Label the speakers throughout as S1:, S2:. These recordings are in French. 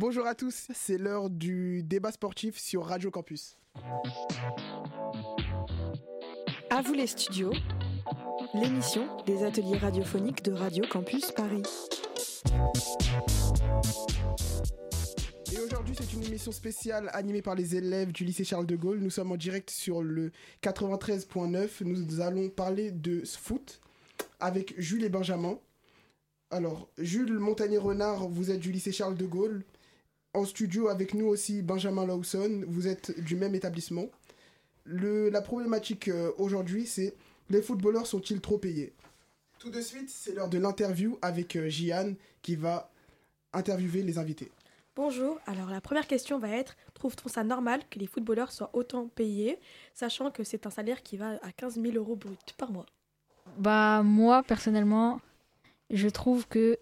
S1: Bonjour à tous, c'est l'heure du débat sportif sur Radio Campus.
S2: À vous les studios, l'émission des ateliers radiophoniques de Radio Campus Paris.
S1: Et aujourd'hui, c'est une émission spéciale animée par les élèves du lycée Charles de Gaulle. Nous sommes en direct sur le 93.9. Nous allons parler de foot avec Jules et Benjamin. Alors, Jules Montagnier-Renard, vous êtes du lycée Charles de Gaulle. En studio avec nous aussi Benjamin Lawson, vous êtes du même établissement. Le, la problématique euh, aujourd'hui, c'est les footballeurs sont-ils trop payés? Tout de suite, c'est l'heure de l'interview avec euh, Jian qui va interviewer les invités.
S3: Bonjour, alors la première question va être trouve-t-on ça normal que les footballeurs soient autant payés, sachant que c'est un salaire qui va à 15 000 euros brut par mois?
S4: Bah, moi, personnellement, je trouve que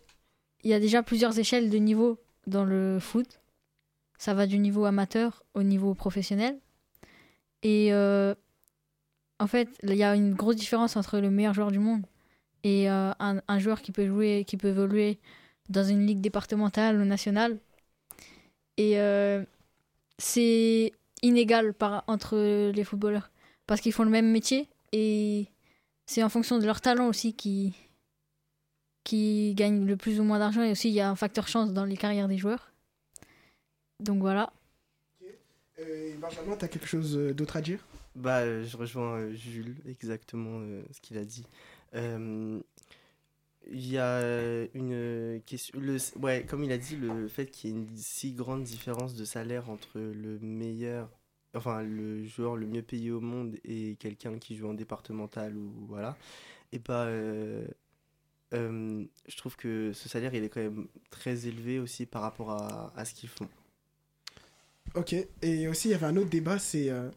S4: il y a déjà plusieurs échelles de niveau dans le foot. Ça va du niveau amateur au niveau professionnel. Et euh, en fait, il y a une grosse différence entre le meilleur joueur du monde et euh, un, joueur qui peut jouer, qui peut évoluer dans une ligue départementale ou nationale. Et euh, c'est inégal entre les footballeurs parce qu'ils font le même métier et c'est en fonction de leur talent aussi qui qui gagnent le plus ou moins d'argent et aussi il y a un facteur chance dans les carrières des joueurs. Donc voilà.
S1: Euh, Benjamin, tu as quelque chose euh, d'autre à dire?
S5: Bah, euh, je rejoins euh, Jules, exactement euh, ce qu'il a dit. Euh, Il y a une question. Le, ouais, comme il a dit, le fait qu'il y ait une si grande différence de salaire entre le meilleur, enfin, le joueur le mieux payé au monde et quelqu'un qui joue en départemental ou voilà, et bah, euh, euh, je trouve que ce salaire, il est quand même très élevé aussi par rapport à, à ce qu'ils font.
S1: Ok, et aussi il y avait un autre débat, c'est euh,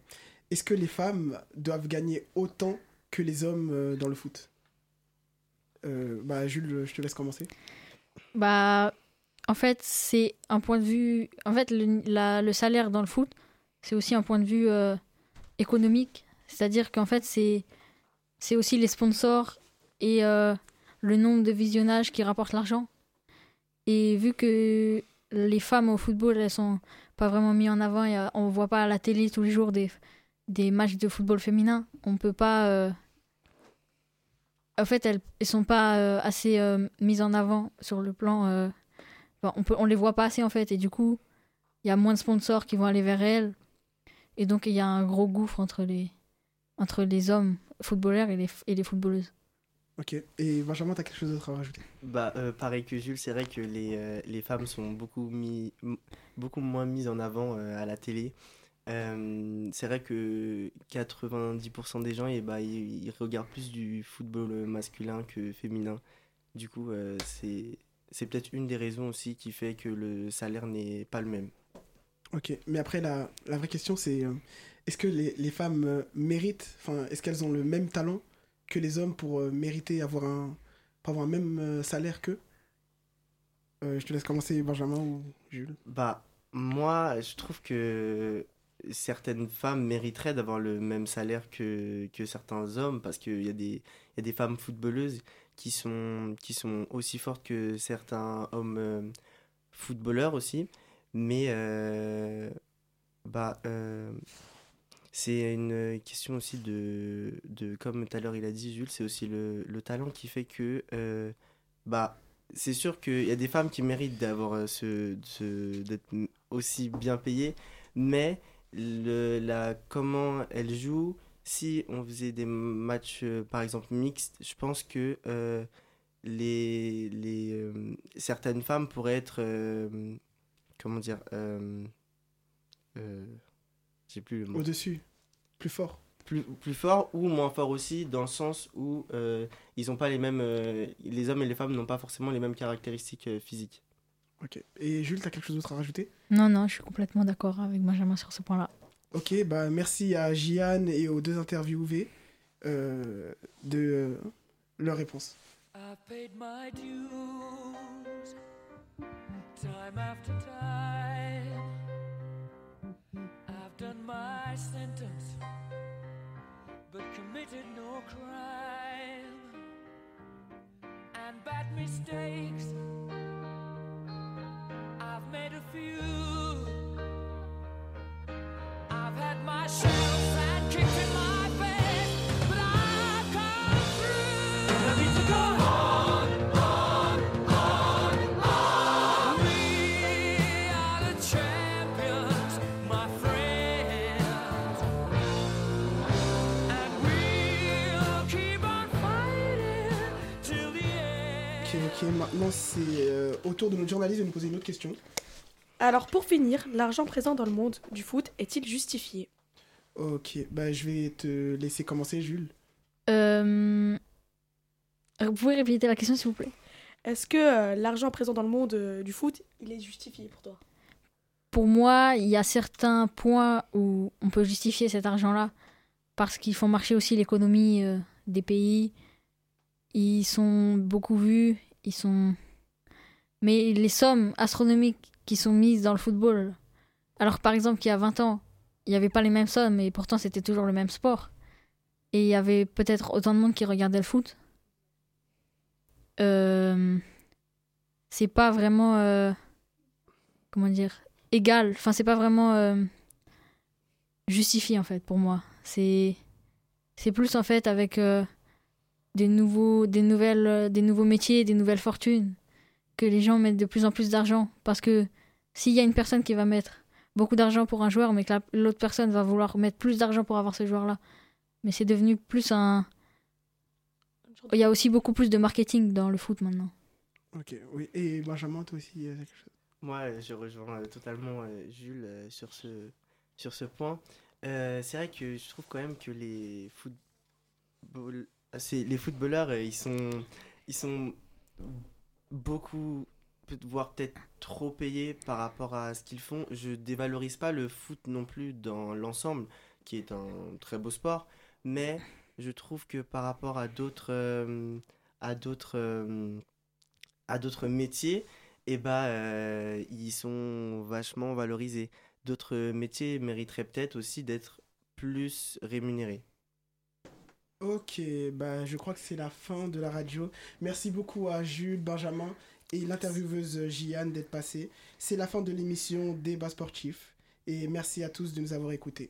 S1: est-ce que les femmes doivent gagner autant que les hommes euh, dans le foot? Euh, Bah Jules, je te laisse commencer.
S4: Bah, en fait, c'est un point de vue. En fait, le, la- le salaire dans le foot, c'est aussi un point de vue économique. C'est-à-dire qu'en fait, c'est c'est aussi les sponsors et le nombre de visionnages qui rapportent l'argent. Et vu que les femmes au football, elles sont pas vraiment mises en avant, et on voit pas à la télé tous les jours des, des matchs de football féminin, on peut pas. euh, en fait, elles ne sont pas euh, assez euh, mises en avant sur le plan. on peut, on les voit pas assez en fait, et du coup, il y a moins de sponsors qui vont aller vers elles, et donc il y a un gros gouffre entre les entre les hommes footballeurs et les, et les footballeuses.
S1: Ok, et Benjamin, tu as quelque chose d'autre à rajouter?
S5: Bah, euh, pareil que Jules, c'est vrai que les, euh, les femmes sont beaucoup, mis, beaucoup moins mises en avant euh, à la télé. C'est vrai que 90% des gens, et bah, ils, ils regardent plus du football masculin que féminin. Du coup, c'est, c'est peut-être une des raisons aussi qui fait que le salaire n'est pas le même.
S1: Ok, mais après la, la vraie question c'est est-ce que les, les femmes méritent, enfin est-ce qu'elles ont le même talent? Que les hommes pour euh, mériter avoir un, avoir un même euh, salaire qu'eux Euh, Je te laisse commencer Benjamin ou Jules.
S5: Bah, moi, je trouve que certaines femmes mériteraient d'avoir le même salaire que, que certains hommes parce qu'il y a des, y a des femmes footballeuses qui sont, qui sont aussi fortes que certains hommes footballeurs aussi. Mais, bah, c'est une question aussi de, de comme tout à l'heure il a dit, Jules, c'est aussi le, le talent qui fait que, euh, bah, c'est sûr qu'il y a des femmes qui méritent d'avoir euh, ce, ce- d'être aussi bien payées, mais le, la, comment elles jouent, si on faisait des matchs, euh, par exemple, mixtes, je pense que les, les, certaines femmes pourraient être, comment dire, j'ai plus le mot.
S1: Au-dessus, plus fort.
S5: plus, plus fort ou moins fort aussi, dans le sens où euh, ils ont pas les mêmes. euh, les hommes et les femmes n'ont pas forcément les mêmes caractéristiques euh, physiques.
S1: Ok, et Jules, tu as quelque chose d'autre à rajouter?
S4: Non, non, je suis complètement d'accord avec Benjamin sur ce point-là.
S1: Ok, bah merci à Jian et aux deux interviewés euh, de euh, leurs réponses.
S6: I paid my dues time after time. Done my sentence, but committed no crime. And bad mistakes,
S1: c'est euh, au tour de notre journaliste de nous poser une autre question.
S3: Alors pour finir, l'argent présent dans le monde du foot est-il justifié?
S1: Ok, bah, je vais te laisser commencer, Jules.
S4: Euh, Vous pouvez répéter la question, s'il vous plaît?
S3: Est-ce que euh, l'argent présent dans le monde euh, du foot, il est justifié pour toi?
S4: Pour moi, il y a certains points où on peut justifier cet argent-là parce qu'ils font marcher aussi l'économie euh, des pays. Ils sont beaucoup vus, ils sont. Mais les sommes astronomiques qui sont mises dans le football, alors par exemple qu'il y a 20 ans, il n'y avait pas les mêmes sommes et pourtant c'était toujours le même sport. Et il y avait peut-être autant de monde qui regardait le foot. Euh, c'est pas vraiment. euh, comment dire Égal. Enfin, c'est pas vraiment euh, justifié en fait pour moi. C'est. C'est plus en fait avec des, nouveaux, des, nouvelles, des nouveaux métiers, des nouvelles fortunes que les gens mettent de plus en plus d'argent. Parce que s'il y a une personne qui va mettre beaucoup d'argent pour un joueur, mais que la- l'autre personne va vouloir mettre plus d'argent pour avoir ce joueur-là, mais c'est devenu plus un. Il y a aussi beaucoup plus de marketing dans le foot maintenant.
S1: Ok, oui. Et Benjamin, toi aussi, quelque chose?
S5: Moi, je rejoins euh, totalement euh, Jules euh, sur ce, sur ce point. Euh, c'est vrai que je trouve quand même que les, football... c'est- les footballeurs, euh, ils sont, ils sont beaucoup, voire peut-être trop payés par rapport à ce qu'ils font. Je dévalorise pas le foot non plus dans l'ensemble, qui est un très beau sport, mais je trouve que par rapport à d'autres, euh, à d'autres, euh, à d'autres métiers, et bah euh, ils sont vachement valorisés. D'autres métiers mériteraient peut-être aussi d'être plus rémunérés.
S1: Ok, bah, je crois que c'est la fin de la radio. Merci beaucoup à Jules, Benjamin et l'intervieweuse Jiane d'être passés. C'est la fin de l'émission Débat sportif. Et merci à tous de nous avoir écoutés.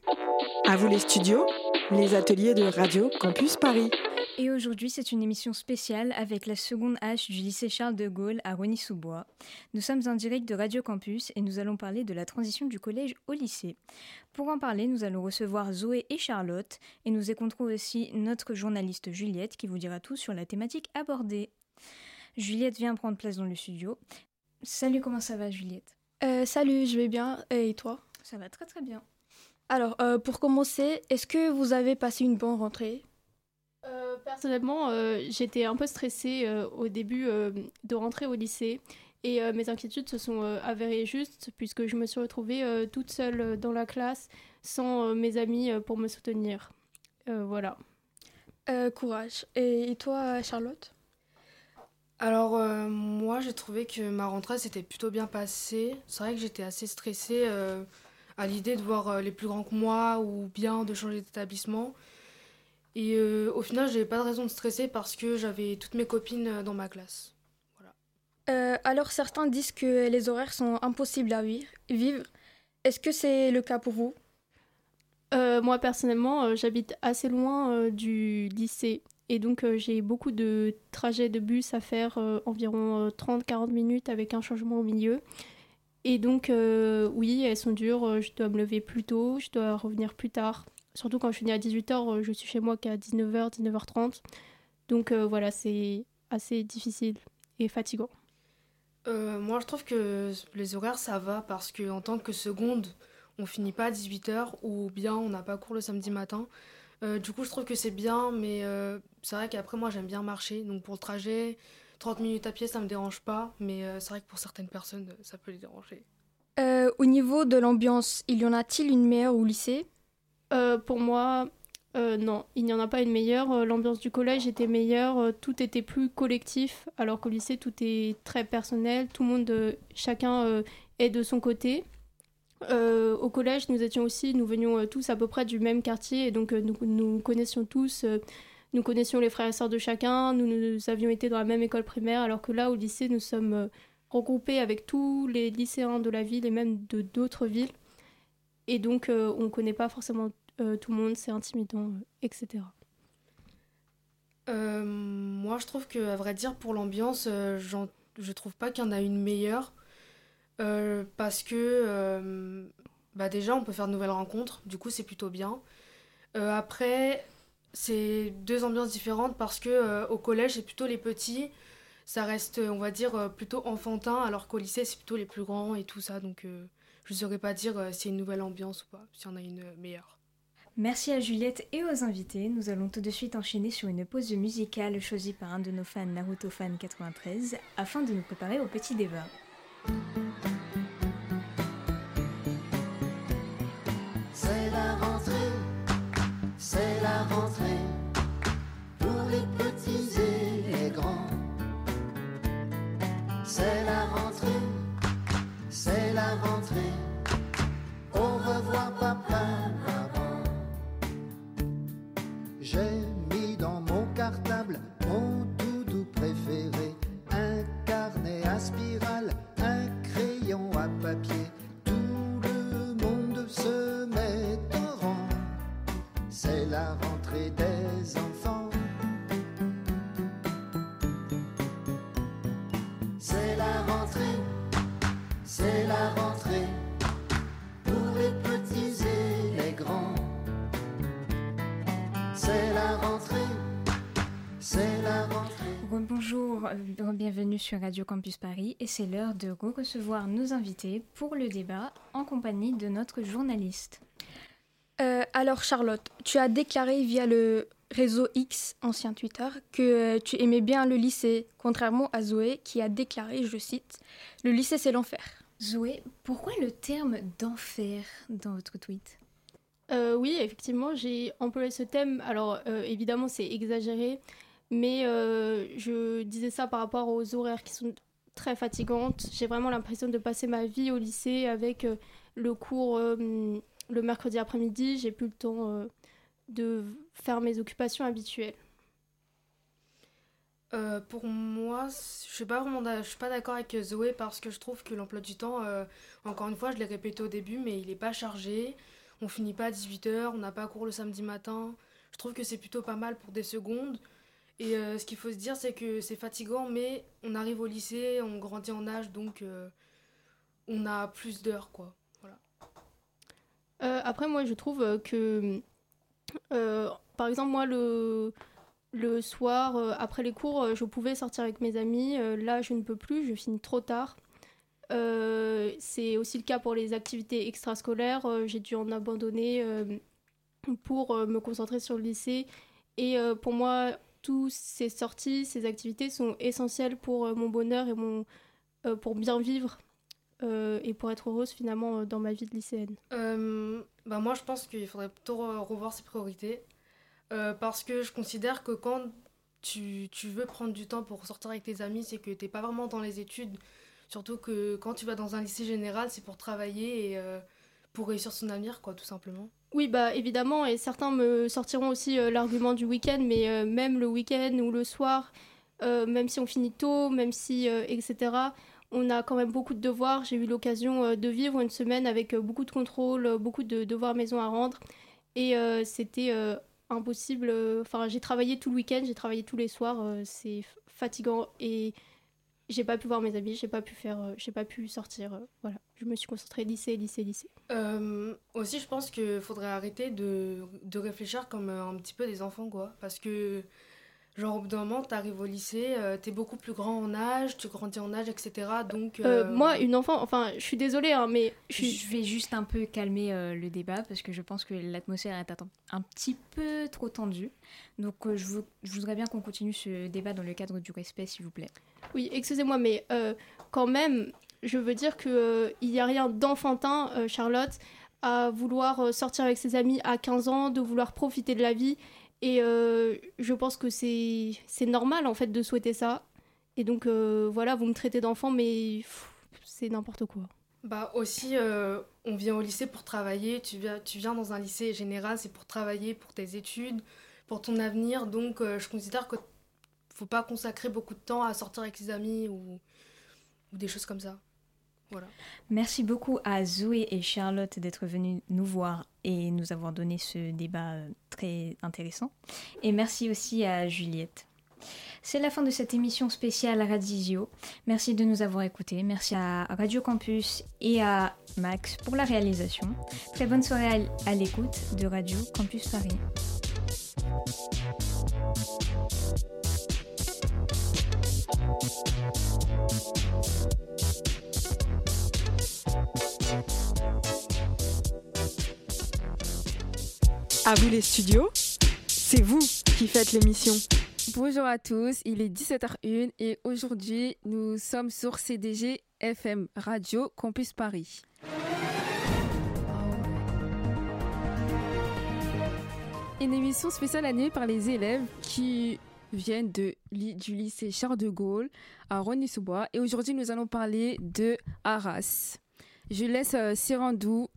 S2: À vous les studios, les ateliers de Radio Campus Paris.
S7: Et aujourd'hui, c'est une émission spéciale avec la seconde H du lycée Charles de Gaulle à Rony-sous-Bois. Nous sommes en direct de Radio Campus et nous allons parler de la transition du collège au lycée. Pour en parler, nous allons recevoir Zoé et Charlotte et nous écouterons aussi notre journaliste Juliette qui vous dira tout sur la thématique abordée. Juliette vient prendre place dans le studio. Salut, comment ça va Juliette?
S3: Euh, Salut, je vais bien. Et toi?
S7: Ça va très très bien.
S3: Alors, euh, pour commencer, est-ce que vous avez passé une bonne rentrée?
S8: Euh, personnellement, euh, j'étais un peu stressée euh, au début euh, de rentrer au lycée et euh, mes inquiétudes se sont euh, avérées justes puisque je me suis retrouvée euh, toute seule euh, dans la classe sans euh, mes amis euh, pour me soutenir. Euh, voilà.
S3: Euh, Courage. Et, et toi, Charlotte?
S9: Alors euh, moi j'ai trouvé que ma rentrée s'était plutôt bien passée. C'est vrai que j'étais assez stressée euh, à l'idée de voir euh, les plus grands que moi ou bien de changer d'établissement. Et euh, au final j'avais pas de raison de stresser parce que j'avais toutes mes copines euh, dans ma classe.
S3: Euh, Alors, certains disent que les horaires sont impossibles à vi- vivre. Est-ce que c'est le cas pour vous?
S8: Euh, moi personnellement, j'habite assez loin du lycée et donc j'ai beaucoup de trajets de bus à faire, environ euh, 30-40 minutes avec un changement au milieu. Et donc euh, oui, elles sont dures, je dois me lever plus tôt, je dois revenir plus tard. Surtout quand je finis à 18h, je suis chez moi qu'à 19h, 19h30. Donc euh, voilà, c'est assez difficile et fatigant.
S9: Euh, moi je trouve que les horaires ça va parce que en tant que seconde on finit pas à 18h ou bien on n'a pas cours le samedi matin. Euh, du coup je trouve que c'est bien mais euh, c'est vrai qu'après moi j'aime bien marcher donc pour le trajet 30 minutes à pied ça me dérange pas mais euh, c'est vrai que pour certaines personnes euh, ça peut les déranger.
S3: Euh, Au niveau de l'ambiance, il y en a-t-il une meilleure au lycée?
S8: Euh, pour moi, euh, non, il n'y en a pas une meilleure. Euh, L'ambiance du collège était meilleure, euh, tout était plus collectif, alors qu'au lycée, tout est très personnel, tout le monde, euh, chacun euh, est de son côté. Euh, au collège, nous étions aussi, nous venions euh, tous à peu près du même quartier, et donc euh, nous nous connaissions tous, euh, nous connaissions les frères et sœurs de chacun, nous, nous avions été dans la même école primaire, alors que là, au lycée, nous sommes euh, regroupés avec tous les lycéens de la ville et même de d'autres villes. Et donc, euh, on ne connaît pas forcément euh, tout le monde, c'est intimidant, euh, etc.
S9: Euh, moi je trouve que à vrai dire pour l'ambiance je trouve pas qu'il y en a une meilleure parce que bah déjà on peut faire de nouvelles rencontres du coup c'est plutôt bien. Après c'est deux ambiances différentes parce que au collège c'est plutôt les petits ça reste, on va dire, plutôt enfantin, alors qu'au lycée, c'est plutôt les plus grands et tout ça. Donc, je ne saurais pas dire euh, s'il y a une nouvelle ambiance ou pas, s'il y en a une meilleure.
S7: Merci à Juliette et aux invités. Nous allons tout de suite enchaîner sur une pause musicale choisie par un de nos fans Naruto Fan 93 afin de nous préparer au petit débat.
S10: C'est la rentrée, c'est la rentrée pour les petits et les grands. C'est la rentrée, c'est la rentrée. Au revoir papa,
S7: bienvenue sur Radio Campus Paris et c'est l'heure de recevoir nos invités pour le débat en compagnie de notre journaliste.
S11: Euh, alors Charlotte, tu as déclaré via le réseau X, ancien Twitter, que euh, tu aimais bien le lycée, contrairement à Zoé qui a déclaré, je cite, Le lycée c'est l'enfer.
S7: Zoé, pourquoi le terme d'enfer dans votre tweet?
S8: Euh, oui, effectivement, j'ai employé ce thème. Alors, euh, évidemment, c'est exagéré, mais euh, je disais ça par rapport aux horaires qui sont très fatigantes. J'ai vraiment l'impression de passer ma vie au lycée avec euh, le cours euh, le mercredi après-midi. J'ai plus le temps de faire mes occupations habituelles.
S9: Pour moi, je suis pas vraiment je suis pas d'accord avec Zoé parce que je trouve que l'emploi du temps, encore une fois, je l'ai répété au début, mais il n'est pas chargé. On finit pas à 18h, on n'a pas cours le samedi matin. Je trouve que c'est plutôt pas mal pour des secondes. Et euh, ce qu'il faut se dire, c'est que c'est fatigant, mais on arrive au lycée, on grandit en âge, donc euh, on a plus d'heures, quoi.
S8: Euh, après, moi, je trouve que, par exemple, moi, le, le soir, après les cours, je pouvais sortir avec mes amis. Là, je ne peux plus, je finis trop tard. C'est aussi le cas pour les activités extrascolaires. J'ai dû en abandonner pour me concentrer sur le lycée. Et pour moi, toutes ces sorties, ces activités sont essentielles pour euh, mon bonheur et mon, euh, pour bien vivre euh, et pour être heureuse finalement dans ma vie de lycéenne.
S9: Euh, bah moi, je pense qu'il faudrait plutôt re- revoir ses priorités. Parce que je considère que quand tu, tu veux prendre du temps pour sortir avec tes amis, c'est que t'es pas vraiment dans les études. Surtout que quand tu vas dans un lycée général, c'est pour travailler et pour réussir son avenir, quoi, tout simplement.
S8: Oui, bah évidemment, et certains me sortiront aussi euh, l'argument du week-end, mais euh, même le week-end ou le soir, euh, même si on finit tôt, même si, etc., on a quand même beaucoup de devoirs. J'ai eu l'occasion de vivre une semaine avec beaucoup de contrôles, beaucoup de devoirs maison à rendre, et c'était impossible. Enfin, j'ai travaillé tout le week-end, j'ai travaillé tous les soirs, c'est fatigant, et j'ai pas pu voir mes amis, j'ai pas pu faire, euh, j'ai pas pu sortir. euh, voilà, je me suis concentrée lycée, lycée, lycée.
S9: Euh, aussi, je pense qu'il faudrait arrêter de, de réfléchir comme un petit peu des enfants, quoi. Parce que, genre, au bout d'un moment, t'arrives au lycée, euh, t'es beaucoup plus grand en âge, tu grandis en âge, etc. Donc,
S8: Euh,
S9: euh,
S8: moi, une enfant, enfin, je suis désolée, hein, mais je
S7: vais juste un peu calmer euh, le débat parce que je pense que l'atmosphère est un, petit peu trop tendue. Donc euh, je, veux- je voudrais bien qu'on continue ce débat dans le cadre du respect, s'il vous plaît.
S8: Oui, excusez-moi, mais euh, quand même, je veux dire que euh, il n'y a rien d'enfantin, euh, Charlotte, à vouloir sortir avec ses amis à 15 ans, de vouloir profiter de la vie. Et euh, je pense que c'est normal, en fait, de souhaiter ça. Et donc, euh, voilà, vous me traitez d'enfant, mais c'est n'importe quoi.
S9: Bah aussi, euh, on vient au lycée pour travailler. Tu viens, tu viens dans un lycée général, c'est pour travailler, pour tes études, pour ton avenir. Donc, je considère que faut pas consacrer beaucoup de temps à sortir avec ses amis ou, ou des choses comme ça.
S7: Merci beaucoup à Zoé et Charlotte d'être venues nous voir et nous avoir donné ce débat euh, très intéressant. Et merci aussi à Juliette. C'est la fin de cette émission spéciale Radisio. Merci de nous avoir écoutés. Merci à Radio Campus et à Max pour la réalisation. Très bonne soirée à l'écoute de Radio Campus Paris.
S2: À vous les studios, c'est vous qui faites l'émission.
S12: Bonjour à tous, il est 17h01 et aujourd'hui nous sommes sur CDG FM Radio Campus Paris. Une émission spéciale animée par les élèves qui viennent du lycée Charles de Gaulle à Rony-sous-Bois et aujourd'hui nous allons parler de Arras. Je laisse euh, Sirandou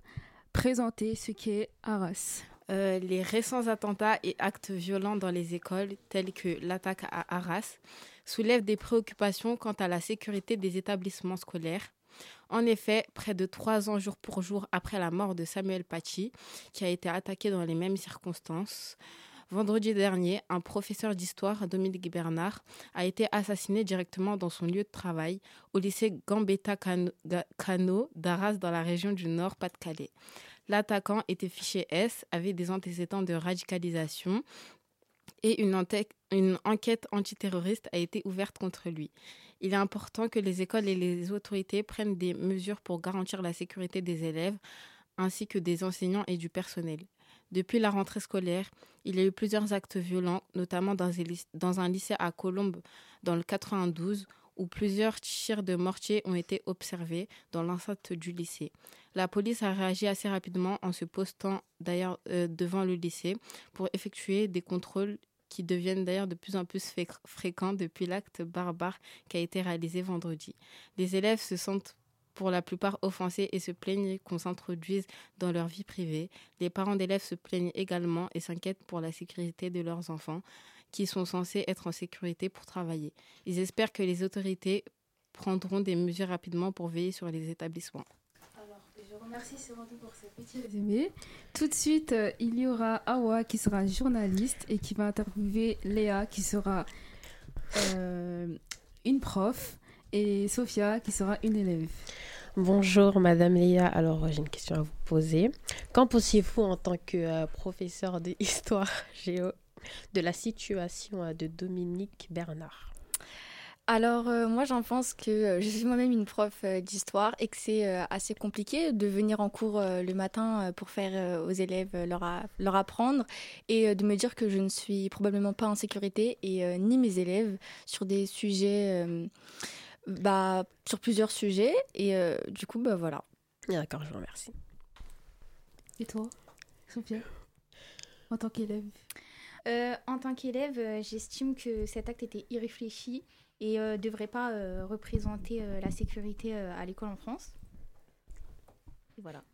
S12: présenter ce qu'est Arras.
S13: Euh, les récents attentats et actes violents dans les écoles, tels que l'attaque à Arras, soulèvent des préoccupations quant à la sécurité des établissements scolaires. En effet, près de trois ans jour pour jour après la mort de Samuel Paty, qui a été attaqué dans les mêmes circonstances, vendredi dernier, un professeur d'histoire, Dominique Bernard, a été assassiné directement dans son lieu de travail au lycée Gambetta Cano d'Arras dans la région du Nord Pas-de-Calais. L'attaquant était fiché S, avait des antécédents de radicalisation et une, enquête antiterroriste a été ouverte contre lui. Il est important que les écoles et les autorités prennent des mesures pour garantir la sécurité des élèves ainsi que des enseignants et du personnel. Depuis la rentrée scolaire, il y a eu plusieurs actes violents, notamment dans un lycée à Colombes dans le 92, où plusieurs tirs de mortier ont été observés dans l'enceinte du lycée. La police a réagi assez rapidement en se postant d'ailleurs euh, devant le lycée pour effectuer des contrôles qui deviennent d'ailleurs de plus en plus fréquents depuis l'acte barbare qui a été réalisé vendredi. Les élèves se sentent pour la plupart offensés et se plaignent qu'on s'introduise dans leur vie privée. Les parents d'élèves se plaignent également et s'inquiètent pour la sécurité de leurs enfants qui sont censés être en sécurité pour travailler. Ils espèrent que les autorités prendront des mesures rapidement pour veiller sur les établissements.
S12: Merci Sérendou pour ce petit résumé. Tout de suite, euh, il y aura Awa qui sera journaliste et qui va interviewer Léa qui sera euh, une prof et Sophia qui sera une élève.
S14: Bonjour Madame Léa, alors j'ai une question à vous poser. Qu'en pensez-vous en tant que euh, professeur d'histoire géo de la situation de Dominique Bernard
S15: alors euh, moi j'en pense que euh, je suis moi-même une prof euh, d'histoire et que c'est assez compliqué de venir en cours le matin pour faire aux élèves leur, leur apprendre et de me dire que je ne suis probablement pas en sécurité et ni mes élèves sur des sujets, bah, sur plusieurs sujets et du coup bah voilà.
S14: D'accord, je vous remercie.
S12: Et toi, Sophia, en tant qu'élève?
S16: En tant qu'élève, j'estime que cet acte était irréfléchi et ne euh, devrait pas euh, représenter euh, la sécurité à l'école en France. Voilà.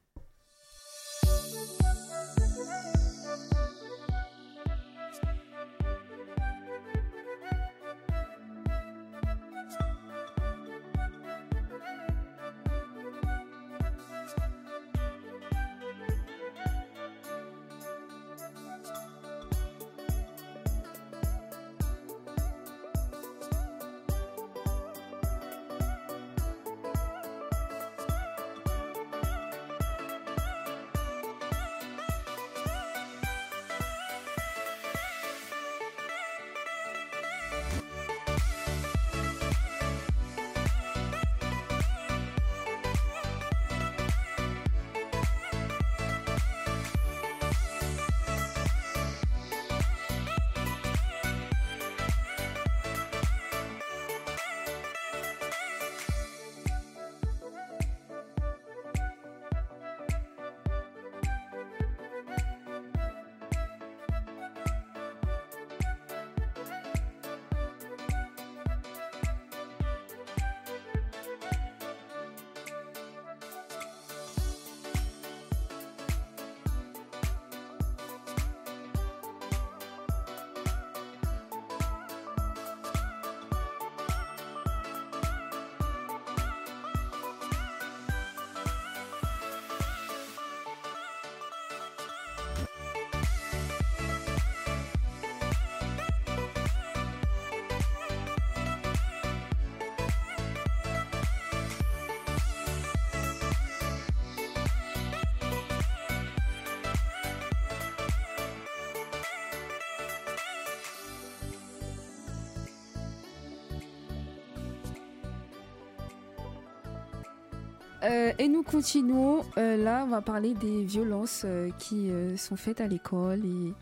S12: Euh, et nous continuons. Euh, là, on va parler des violences euh, qui sont faites à l'école et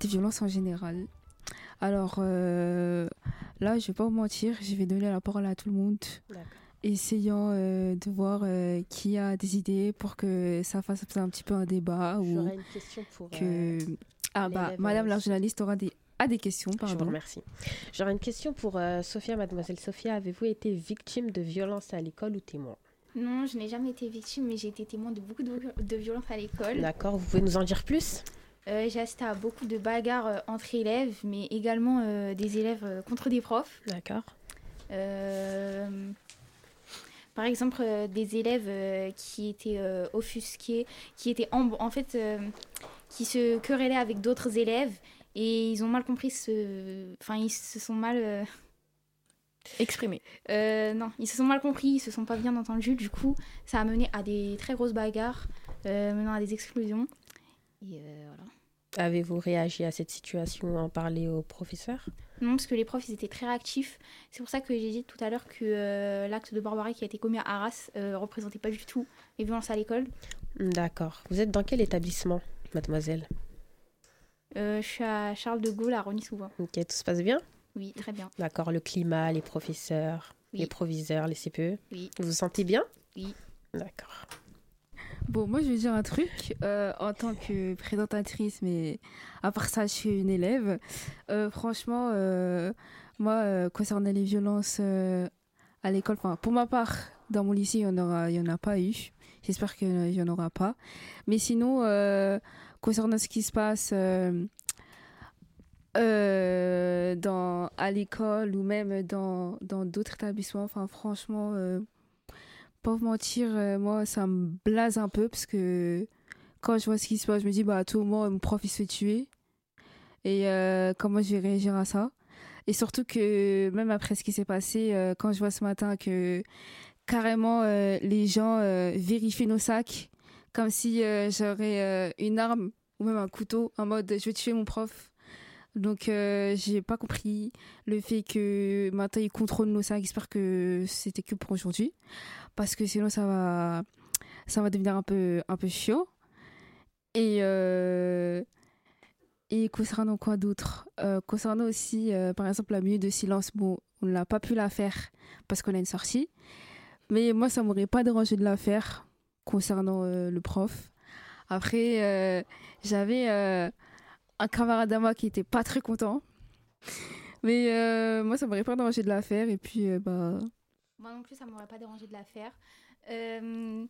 S12: des violences en général. Alors là, je vais pas vous mentir, je vais donner la parole à tout le monde, essayant de voir qui a des idées pour que ça fasse un petit peu un débat ou
S14: J'aurais une question pour.
S12: que ah bah Madame la journaliste aura des a des questions.
S14: Je vous
S12: Pardon.
S14: remercie. J'aurais une question pour Sophia, mademoiselle Sophia. Avez-vous été victime de violences à l'école ou témoin?
S16: Non, je n'ai jamais été victime, mais j'ai été témoin de beaucoup de, de violences à l'école.
S14: D'accord, vous pouvez nous en dire plus?
S16: Euh, j'ai assisté à beaucoup de bagarres euh, entre élèves, mais également euh, des élèves contre des profs.
S14: D'accord.
S16: Par exemple, des élèves qui étaient offusqués, qui étaient en, en fait, qui se querellaient avec d'autres élèves et ils ont mal compris ce, enfin ils se sont mal
S13: exprimés.
S16: Euh, non, ils se sont mal compris, ils se sont pas bien entendus. Du coup, ça a mené à des très grosses bagarres, euh, menant à des exclusions. Et euh, voilà.
S14: Avez-vous réagi à cette situation, en parler au professeur
S16: Non, parce que les profs, ils étaient très réactifs. C'est pour ça que j'ai dit tout à l'heure que euh, l'acte de barbarie qui a été commis à Arras euh, représentait pas du tout les violences à l'école.
S14: D'accord. Vous êtes dans quel établissement, mademoiselle?
S16: Euh, je suis à Charles de Gaulle, à Rony-sous-Bois.
S14: Ok, tout se passe bien?
S16: Oui, très bien.
S14: D'accord, le climat, les professeurs,
S16: Oui.
S14: les proviseurs, les CPE
S16: Oui.
S14: Vous vous sentez bien?
S16: Oui.
S14: D'accord.
S12: Bon, moi, je vais dire un truc. euh, en tant que présentatrice, mais à part ça, je suis une élève. Euh, franchement, euh, moi, euh, concernant les violences euh, à l'école, enfin, pour ma part, dans mon lycée, il n'y en, aura- il y en a pas eu. J'espère qu'il n'y en aura pas. Mais sinon, euh, concernant ce qui se passe euh, dans, à l'école ou même dans d'autres établissements, enfin, franchement, euh, pas vous mentir, euh, moi, ça me blase un peu parce que quand je vois ce qui se passe, je me dis, bah, à tout moment, mon prof, il se fait tuer. Et euh, comment je vais réagir à ça? Et surtout que, même après ce qui s'est passé, quand je vois ce matin que carrément les gens vérifient nos sacs comme si j'aurais une arme ou même un couteau en mode je vais tuer mon prof. Donc euh, j'ai pas compris le fait que maintenant ils contrôlent nos sacs. J'espère que c'était que pour aujourd'hui parce que sinon ça va ça va devenir un peu un peu chiant. Et euh, et concernant quoi d'autre? Euh, Concernant aussi, euh, par exemple, la minute de silence, bon, on n'a pas pu la faire parce qu'on a une sortie. Mais moi, ça m'aurait pas dérangé de la faire concernant le prof. Après, j'avais un camarade à moi qui était pas très content. Mais euh, moi, ça m'aurait pas dérangé de la faire. Et puis, euh, bah,
S16: Moi non plus, ça m'aurait pas dérangé de la faire. Euh,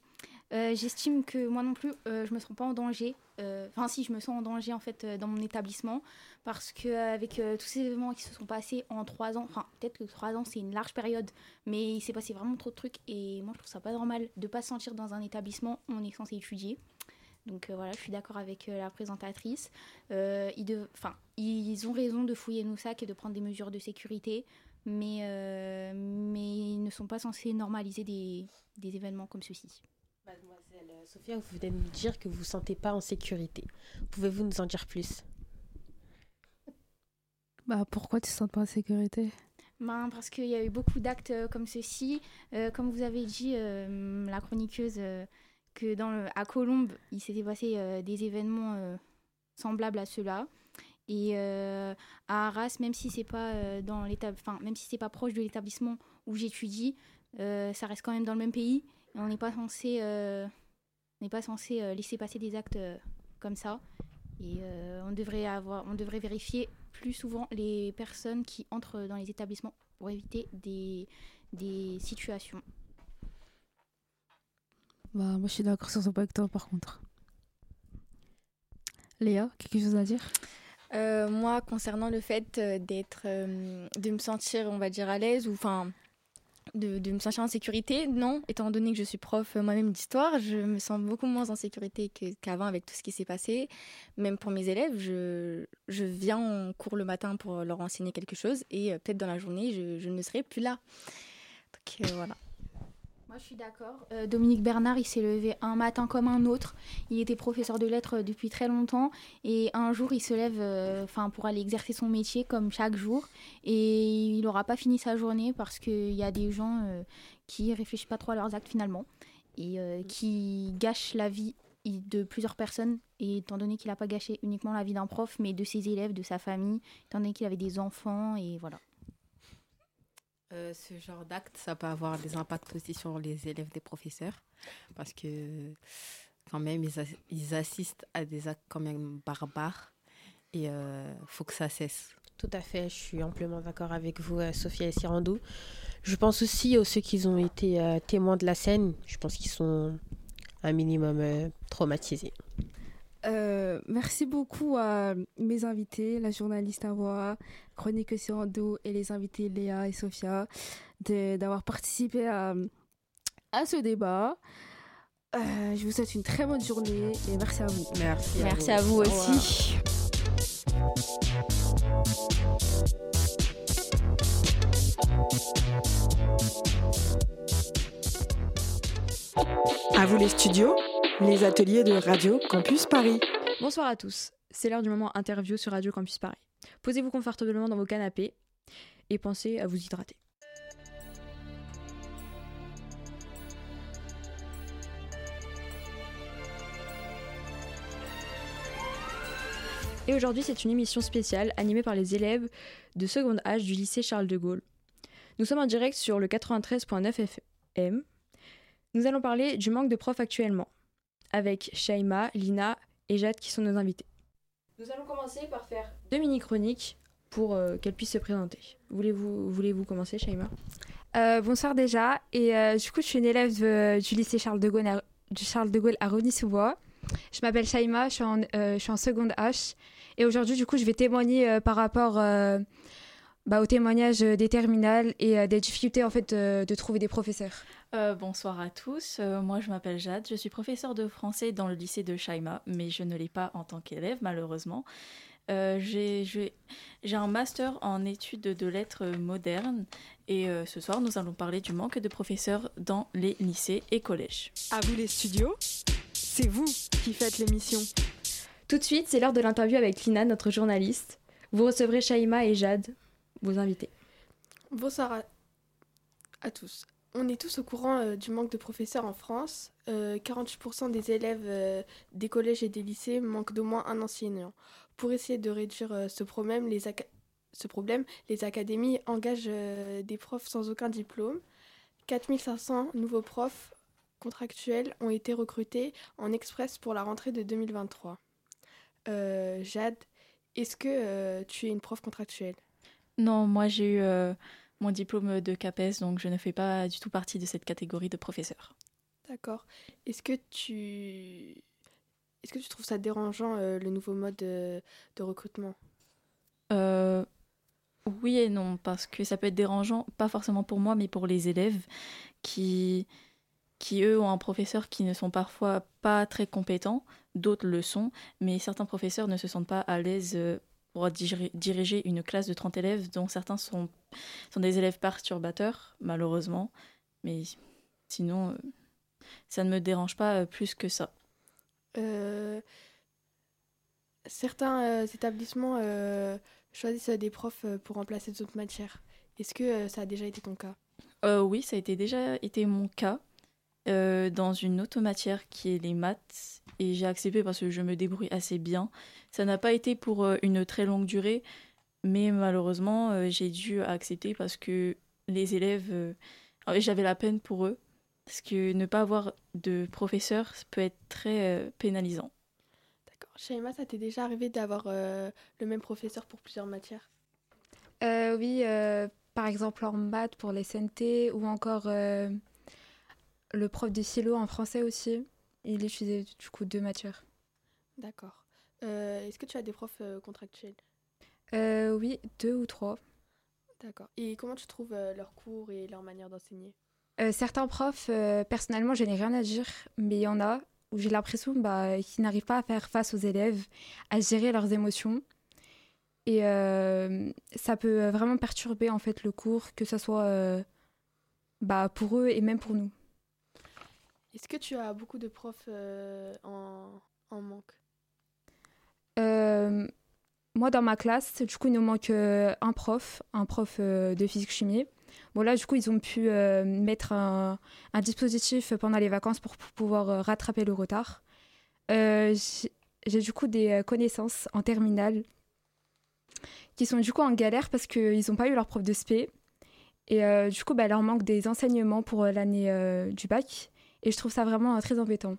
S16: J'estime que moi non plus, je me sens pas en danger. Enfin, si, je me sens en danger en fait dans mon établissement parce que avec tous ces événements qui se sont passés en trois ans, enfin peut-être que trois ans c'est une large période, mais il s'est passé vraiment trop de trucs et moi je trouve ça pas normal de pas se sentir dans un établissement où on est censé étudier. Donc euh, voilà, je suis d'accord avec euh, la présentatrice. Euh, ils, dev- enfin, ils ont raison de fouiller nos sacs et de prendre des mesures de sécurité, mais, euh, mais ils ne sont pas censés normaliser des, des événements comme ceux-ci.
S14: Mademoiselle Sophia, vous venez de nous dire que vous vous sentez pas en sécurité. Pouvez-vous nous en dire plus?
S12: Bah pourquoi tu te sens pas en sécurité?
S16: Ben, parce qu'il y a eu beaucoup d'actes comme ceci. Euh, comme vous avez dit, euh, la chroniqueuse, euh, que dans à Colombes, il s'était passé euh, des événements euh, semblables à ceux-là. Et euh, à Arras, même si c'est pas dans enfin, même si c'est pas proche de l'établissement où j'étudie, ça reste quand même dans le même pays. Et on n'est pas censé, n'est pas censé laisser passer des actes comme ça. Et on devrait avoir, on devrait vérifier plus souvent les personnes qui entrent dans les établissements pour éviter des, des situations.
S12: Bah moi, je suis d'accord sur ce point avec toi, par contre. Léa, quelque chose à dire?
S15: Euh, moi, concernant le fait euh, d'être, euh, de me sentir, on va dire, à l'aise ou enfin, de, me sentir en sécurité, non. Étant donné que je suis prof moi-même d'histoire, je me sens beaucoup moins en sécurité qu'avant avec tout ce qui s'est passé. Même pour mes élèves, je, je viens en cours le matin pour leur enseigner quelque chose et peut-être dans la journée, je, ne serai plus là. Donc voilà.
S16: Moi, je suis d'accord. Euh, Dominique Bernard, il s'est levé un matin comme un autre. Il était professeur de lettres depuis très longtemps. Et un jour, il se lève euh, pour aller exercer son métier comme chaque jour. Et il n'aura pas fini sa journée parce qu'il y a des gens euh, qui réfléchissent pas trop à leurs actes finalement. et euh, qui gâche la vie de plusieurs personnes, et étant donné qu'il n'a pas gâché uniquement la vie d'un prof, mais de ses élèves, de sa famille, étant donné qu'il avait des enfants, et voilà.
S13: Euh, ce genre d'acte, ça peut avoir des impacts aussi sur les élèves des professeurs, parce que quand même, ils, ils assistent à des actes quand même barbares, et il faut que ça cesse.
S14: Tout à fait, je suis amplement d'accord avec vous, euh, Sophia et Sirandou. Je pense aussi aux ceux qui ont été euh, témoins de la scène. Je pense qu'ils sont un minimum euh, traumatisés.
S12: Euh, merci beaucoup à mes invités, la journaliste Awa, Chronique Sirando et les invités Léa et Sophia de- d'avoir participé à, à ce débat. Euh, je vous souhaite une très bonne journée et merci à vous.
S13: Merci.
S16: Merci à vous
S12: Au revoir.
S16: aussi.
S2: À vous les studios, les ateliers de Radio Campus Paris.
S11: Bonsoir à tous, c'est l'heure du moment interview sur Radio Campus Paris. Posez-vous confortablement dans vos canapés et pensez à vous hydrater. Et aujourd'hui, c'est une émission spéciale animée par les élèves de seconde âge du lycée Charles de Gaulle. Nous sommes en direct sur le 93.9 FM. Nous allons parler du manque de profs actuellement, avec Shaima, Lina et Jade qui sont nos invités. Nous allons commencer par faire deux mini-chroniques pour euh, qu'elles puissent se présenter. Voulez-vous voulez commencer, Shaima?
S3: Euh, bonsoir déjà. Et euh, du coup, je suis une élève du lycée Charles de Gaulle à, Rony-sous-Bois. Je m'appelle Shaima, je suis en, je suis en seconde H. Et aujourd'hui, du coup, je vais témoigner par rapport bah, au témoignage euh, des terminales et euh, des difficultés en fait euh, de trouver des professeurs.
S17: Euh, bonsoir à tous, Euh, moi je m'appelle Jade, je suis professeure de français dans le lycée de Shaima, mais je ne l'ai pas en tant qu'élève malheureusement. Euh, j'ai un master en études de lettres modernes et euh, ce soir nous allons parler du manque de professeurs dans les lycées et collèges.
S2: À vous les studios, c'est vous qui faites l'émission.
S11: Tout de suite, c'est l'heure de l'interview avec Lina, notre journaliste. Vous recevrez Shaima et Jade, vos invités.
S18: Bonsoir à, tous. On est tous au courant euh, du manque de professeurs en France. Euh, 48% des élèves euh, des collèges et des lycées manquent d'au moins un enseignant. Pour essayer de réduire euh, ce, problème, les ce problème, les académies engagent euh, des profs sans aucun diplôme. 4500 nouveaux profs contractuels ont été recrutés en express pour la rentrée de 2023. Euh, Jade, est-ce que euh, tu es une prof contractuelle?
S17: Non, moi j'ai eu euh, mon diplôme de CAPES, donc je ne fais pas du tout partie de cette catégorie de professeurs.
S18: D'accord. Est-ce que tu est-ce que tu trouves ça dérangeant euh, le nouveau mode euh, de recrutement?
S17: Euh, oui et non, parce que ça peut être dérangeant, pas forcément pour moi, mais pour les élèves qui, qui eux, ont un professeur qui ne sont parfois pas très compétents, d'autres le sont, mais certains professeurs ne se sentent pas à l'aise pour diri- diriger une classe de 30 élèves, dont certains sont, sont des élèves perturbateurs, malheureusement, mais sinon, euh, ça ne me dérange pas euh, plus que ça.
S18: Euh, Certains euh, établissements euh, choisissent des profs pour remplacer d'autres matières. Est-ce que ça a déjà été ton cas?
S17: Oui, ça a été déjà été mon cas dans une autre matière qui est les maths et j'ai accepté parce que je me débrouille assez bien. Ça n'a pas été pour euh, une très longue durée, mais malheureusement euh, j'ai dû accepter parce que les élèves, euh, j'avais la peine pour eux parce que ne pas avoir de professeur peut être très pénalisant.
S18: D'accord. Shaima, ça t'est déjà arrivé d'avoir euh, le même professeur pour plusieurs matières?
S3: Euh, oui, euh, par exemple en maths pour les SNT ou encore euh, le prof de silo en français aussi. Il utilisait du coup deux matières.
S18: D'accord. Euh, Est-ce que tu as des profs euh, contractuels?
S3: Euh, oui, deux ou trois.
S18: D'accord. Et comment tu trouves leurs cours et leur manière d'enseigner?
S3: Euh, certains profs, personnellement, je n'ai rien à dire, mais il y en a où j'ai l'impression bah, qu'ils n'arrivent pas à faire face aux élèves, à gérer leurs émotions. Et ça peut vraiment perturber en fait le cours, que ce soit bah, pour eux et même pour nous.
S18: Est-ce que tu as beaucoup de profs euh, en, manque?
S3: Euh, moi, dans ma classe, du coup, il nous manque euh, un prof, un prof de physique-chimie.
S11: Bon là, du coup, ils ont pu mettre un, dispositif pendant les vacances pour, pouvoir rattraper le retard. J'ai du coup des connaissances en terminale qui sont du coup en galère parce qu'ils n'ont pas eu leur prof de spé. Et du coup, bah, leur manque des enseignements pour l'année du bac. Et je trouve ça vraiment très embêtant.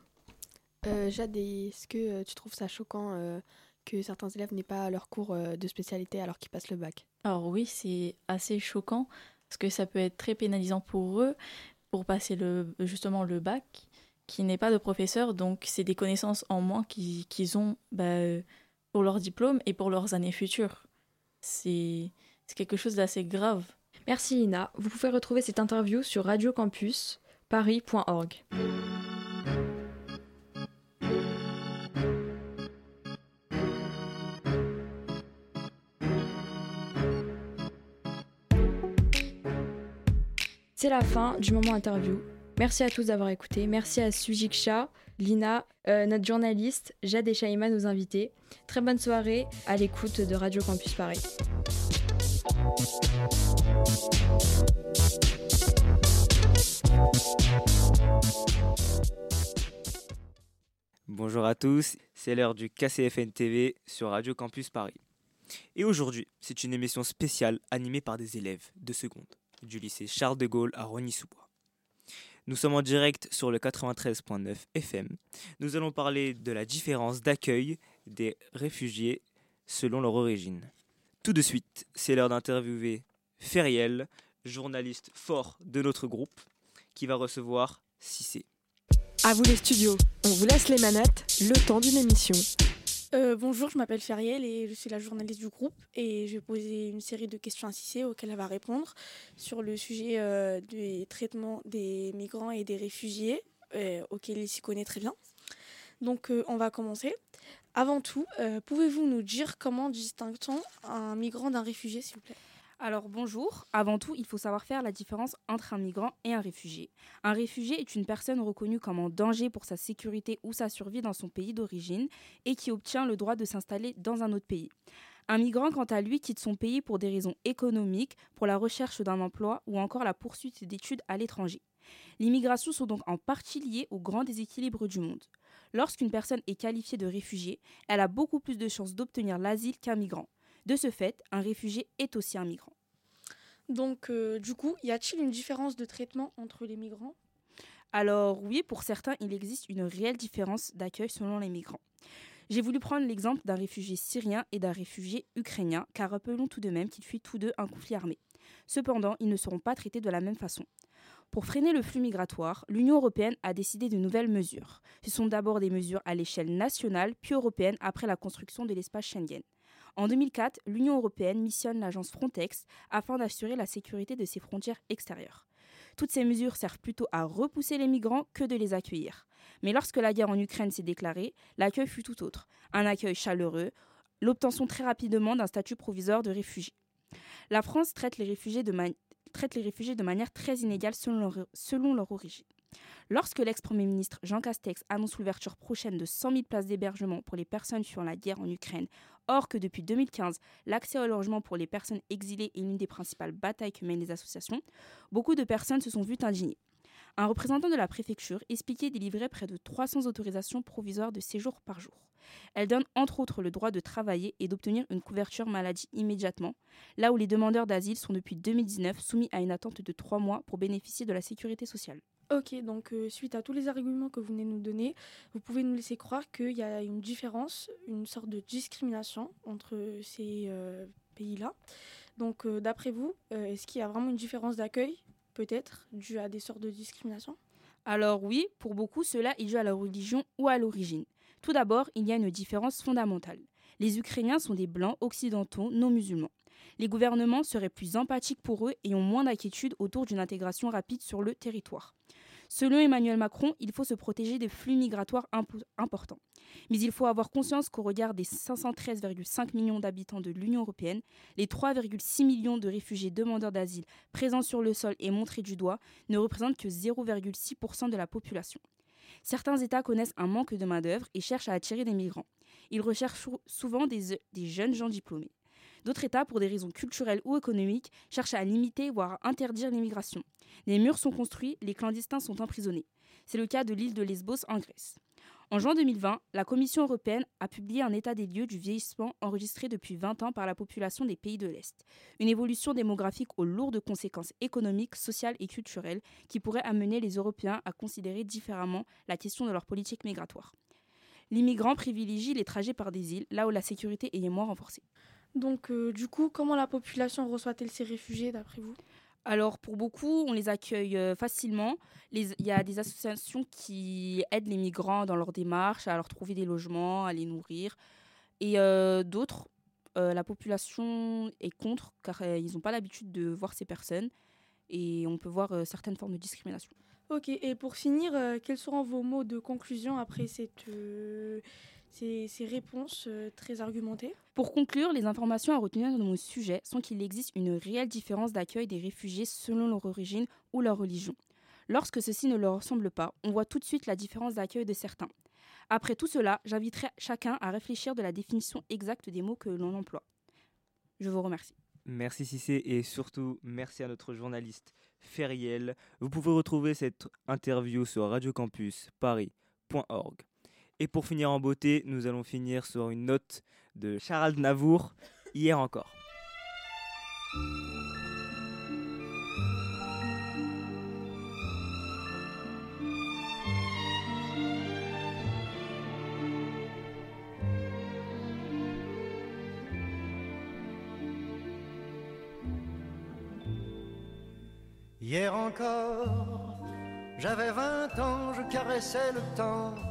S18: Jade, est-ce que tu trouves ça choquant que certains élèves n'aient pas leur cours de spécialité alors qu'ils passent le bac?
S17: Alors oui, c'est assez choquant parce que ça peut être très pénalisant pour eux pour passer le, justement le bac, qui n'est pas de professeur, donc c'est des connaissances en moins qu'ils ont bah, pour leur diplôme et pour leurs années futures. C'est quelque chose d'assez grave.
S11: Merci Ina. Vous pouvez retrouver cette interview sur radiocampusparis.org. C'est la fin du moment interview. Merci à tous d'avoir écouté. Merci à Sujiksha, Lina, euh, notre journaliste, Jade et Shaima, nos invités. Très bonne soirée à l'écoute de Radio Campus Paris.
S19: Bonjour à tous, c'est l'heure du KCFN TV sur Radio Campus Paris. Et aujourd'hui, c'est une émission spéciale animée par des élèves de seconde du lycée Charles de Gaulle à Rogny-sous-Bois. Nous sommes en direct sur le 93.9 FM. Nous allons parler de la différence d'accueil des réfugiés selon leur origine. Tout de suite, c'est l'heure d'interviewer Feriel, journaliste fort de notre groupe, qui va recevoir Cissé.
S2: À vous les studios, on vous laisse les manettes, le temps d'une émission.
S20: Euh, bonjour, je m'appelle Feriel et je suis la journaliste du groupe et je vais poser une série de questions à Cissé auxquelles elle va répondre sur le sujet euh, du traitement des migrants et des réfugiés euh, auxquels il s'y connaît très bien. Donc on va commencer. Avant tout, pouvez-vous nous dire comment distingue-t-on un migrant d'un réfugié s'il vous plaît?
S21: Alors bonjour, avant tout il faut savoir faire la différence entre un migrant et un réfugié. Un réfugié est une personne reconnue comme en danger pour sa sécurité ou sa survie dans son pays d'origine et qui obtient le droit de s'installer dans un autre pays. Un migrant, quant à lui, quitte son pays pour des raisons économiques, pour la recherche d'un emploi ou encore la poursuite d'études à l'étranger. Les migrations sont donc en partie liées au grand déséquilibre du monde. Lorsqu'une personne est qualifiée de réfugié, elle a beaucoup plus de chances d'obtenir l'asile qu'un migrant. De ce fait, un réfugié est aussi un migrant.
S20: Donc, euh, du coup, y a-t-il une différence de traitement entre les migrants?
S21: Alors oui, pour certains, il existe une réelle différence d'accueil selon les migrants. J'ai voulu prendre l'exemple d'un réfugié syrien et d'un réfugié ukrainien, car rappelons tout de même qu'ils fuient tous deux un conflit armé. Cependant, ils ne seront pas traités de la même façon. Pour freiner le flux migratoire, l'Union européenne a décidé de nouvelles mesures. Ce sont d'abord des mesures à l'échelle nationale, puis européenne après la construction de l'espace Schengen. En 2004, l'Union européenne missionne l'agence Frontex afin d'assurer la sécurité de ses frontières extérieures. Toutes ces mesures servent plutôt à repousser les migrants que de les accueillir. Mais lorsque la guerre en Ukraine s'est déclarée, l'accueil fut tout autre. Un accueil chaleureux, l'obtention très rapidement d'un statut provisoire de réfugié. La France traite les réfugiés de, manière très inégale selon leur origine. Lorsque l'ex-premier ministre Jean Castex annonce l'ouverture prochaine de 100 000 places d'hébergement pour les personnes fuyant la guerre en Ukraine, or que depuis 2015, l'accès au logement pour les personnes exilées est l'une des principales batailles que mènent les associations, beaucoup de personnes se sont vues indignées. Un représentant de la préfecture expliquait délivrer près de 300 autorisations provisoires de séjour par jour. Elle donne entre autres le droit de travailler et d'obtenir une couverture maladie immédiatement, là où les demandeurs d'asile sont depuis 2019 soumis à une attente de 3 mois pour bénéficier de la sécurité sociale.
S20: Ok, donc euh, suite à tous les arguments que vous venez de nous donner, vous pouvez nous laisser croire qu'il y a une différence, une sorte de discrimination entre ces euh, pays-là. Donc euh, d'après vous, est-ce qu'il y a vraiment une différence d'accueil, peut-être, due à des sortes de discrimination
S21: Alors oui, pour beaucoup, cela est dû à la religion ou à l'origine. Tout d'abord, il y a une différence fondamentale. Les Ukrainiens sont des blancs occidentaux non musulmans. Les gouvernements seraient plus empathiques pour eux et ont moins d'inquiétude autour d'une intégration rapide sur le territoire. Selon Emmanuel Macron, il faut se protéger des flux migratoires importants. Mais il faut avoir conscience qu'au regard des 513,5 millions d'habitants de l'Union européenne, les 3,6 millions de réfugiés demandeurs d'asile présents sur le sol et montrés du doigt ne représentent que 0,6% de la population. Certains États connaissent un manque de main-d'œuvre et cherchent à attirer des migrants. Ils recherchent souvent des, des jeunes gens diplômés. D'autres États, pour des raisons culturelles ou économiques, cherchent à limiter, voire à interdire l'immigration. Les murs sont construits, les clandestins sont emprisonnés. C'est le cas de l'île de Lesbos en Grèce. En juin 2020, la Commission européenne a publié un état des lieux du vieillissement enregistré depuis 20 ans par la population des pays de l'Est. Une évolution démographique aux lourdes conséquences économiques, sociales et culturelles qui pourrait amener les Européens à considérer différemment la question de leur politique migratoire. L'immigrant privilégie les trajets par des îles, là où la sécurité est moins renforcée.
S20: Donc, euh, du coup, comment la population reçoit-elle ces réfugiés, d'après vous?
S21: Alors pour beaucoup, on les accueille euh, facilement. Il y a des associations qui aident les migrants dans leur démarche, à leur trouver des logements, à les nourrir. Et euh, d'autres, euh, la population est contre car ils n'ont pas l'habitude de voir ces personnes et on peut voir certaines formes de discrimination.
S20: Ok, et pour finir, quels seront vos mots de conclusion après cette ces, réponses euh, très argumentées.
S21: Pour conclure, les informations à retenir dans mon sujet sont qu'il existe une réelle différence d'accueil des réfugiés selon leur origine ou leur religion. Lorsque ceci ne leur ressemble pas, on voit tout de suite la différence d'accueil de certains. Après tout cela, j'inviterai chacun à réfléchir de la définition exacte des mots que l'on emploie. Je vous remercie.
S19: Merci Cissé et surtout merci à notre journaliste Feriel. Vous pouvez retrouver cette interview sur radiocampusparis.org. Et pour finir en beauté, nous allons finir sur une note de Charles Navour, hier encore.
S22: Hier encore, j'avais vingt ans, je caressais le temps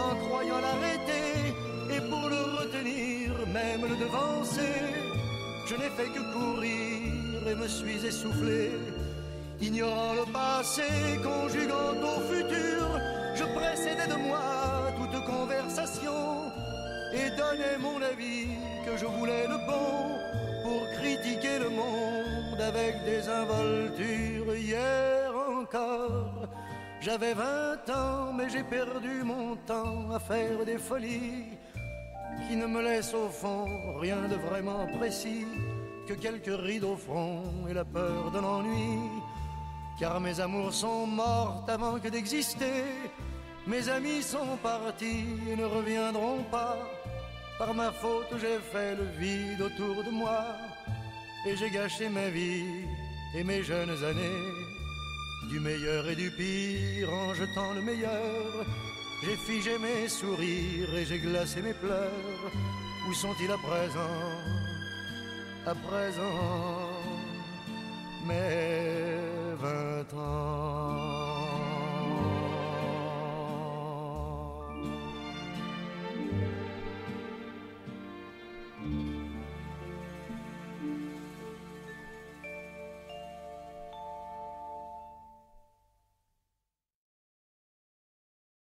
S22: en croyant l'arrêter et pour le retenir, même le devancer. Je n'ai fait que courir et me suis essoufflé, ignorant le passé, conjuguant au futur. Je précédais de moi toute conversation et donnais mon avis que je voulais le bon pour critiquer le monde avec des involtures hier encore j'avais vingt ans, mais j'ai perdu mon temps à faire des folies qui ne me laissent au fond rien de vraiment précis que quelques rides au front et la peur de l'ennui. Car mes amours sont mortes avant que d'exister, mes amis sont partis et ne reviendront pas. Par ma faute, j'ai fait le vide autour de moi et j'ai gâché ma vie et mes jeunes années du meilleur et du pire en jetant le meilleur. J'ai figé mes sourires et j'ai glacé mes pleurs. Où sont-ils à présent? À présent, mes vingt ans.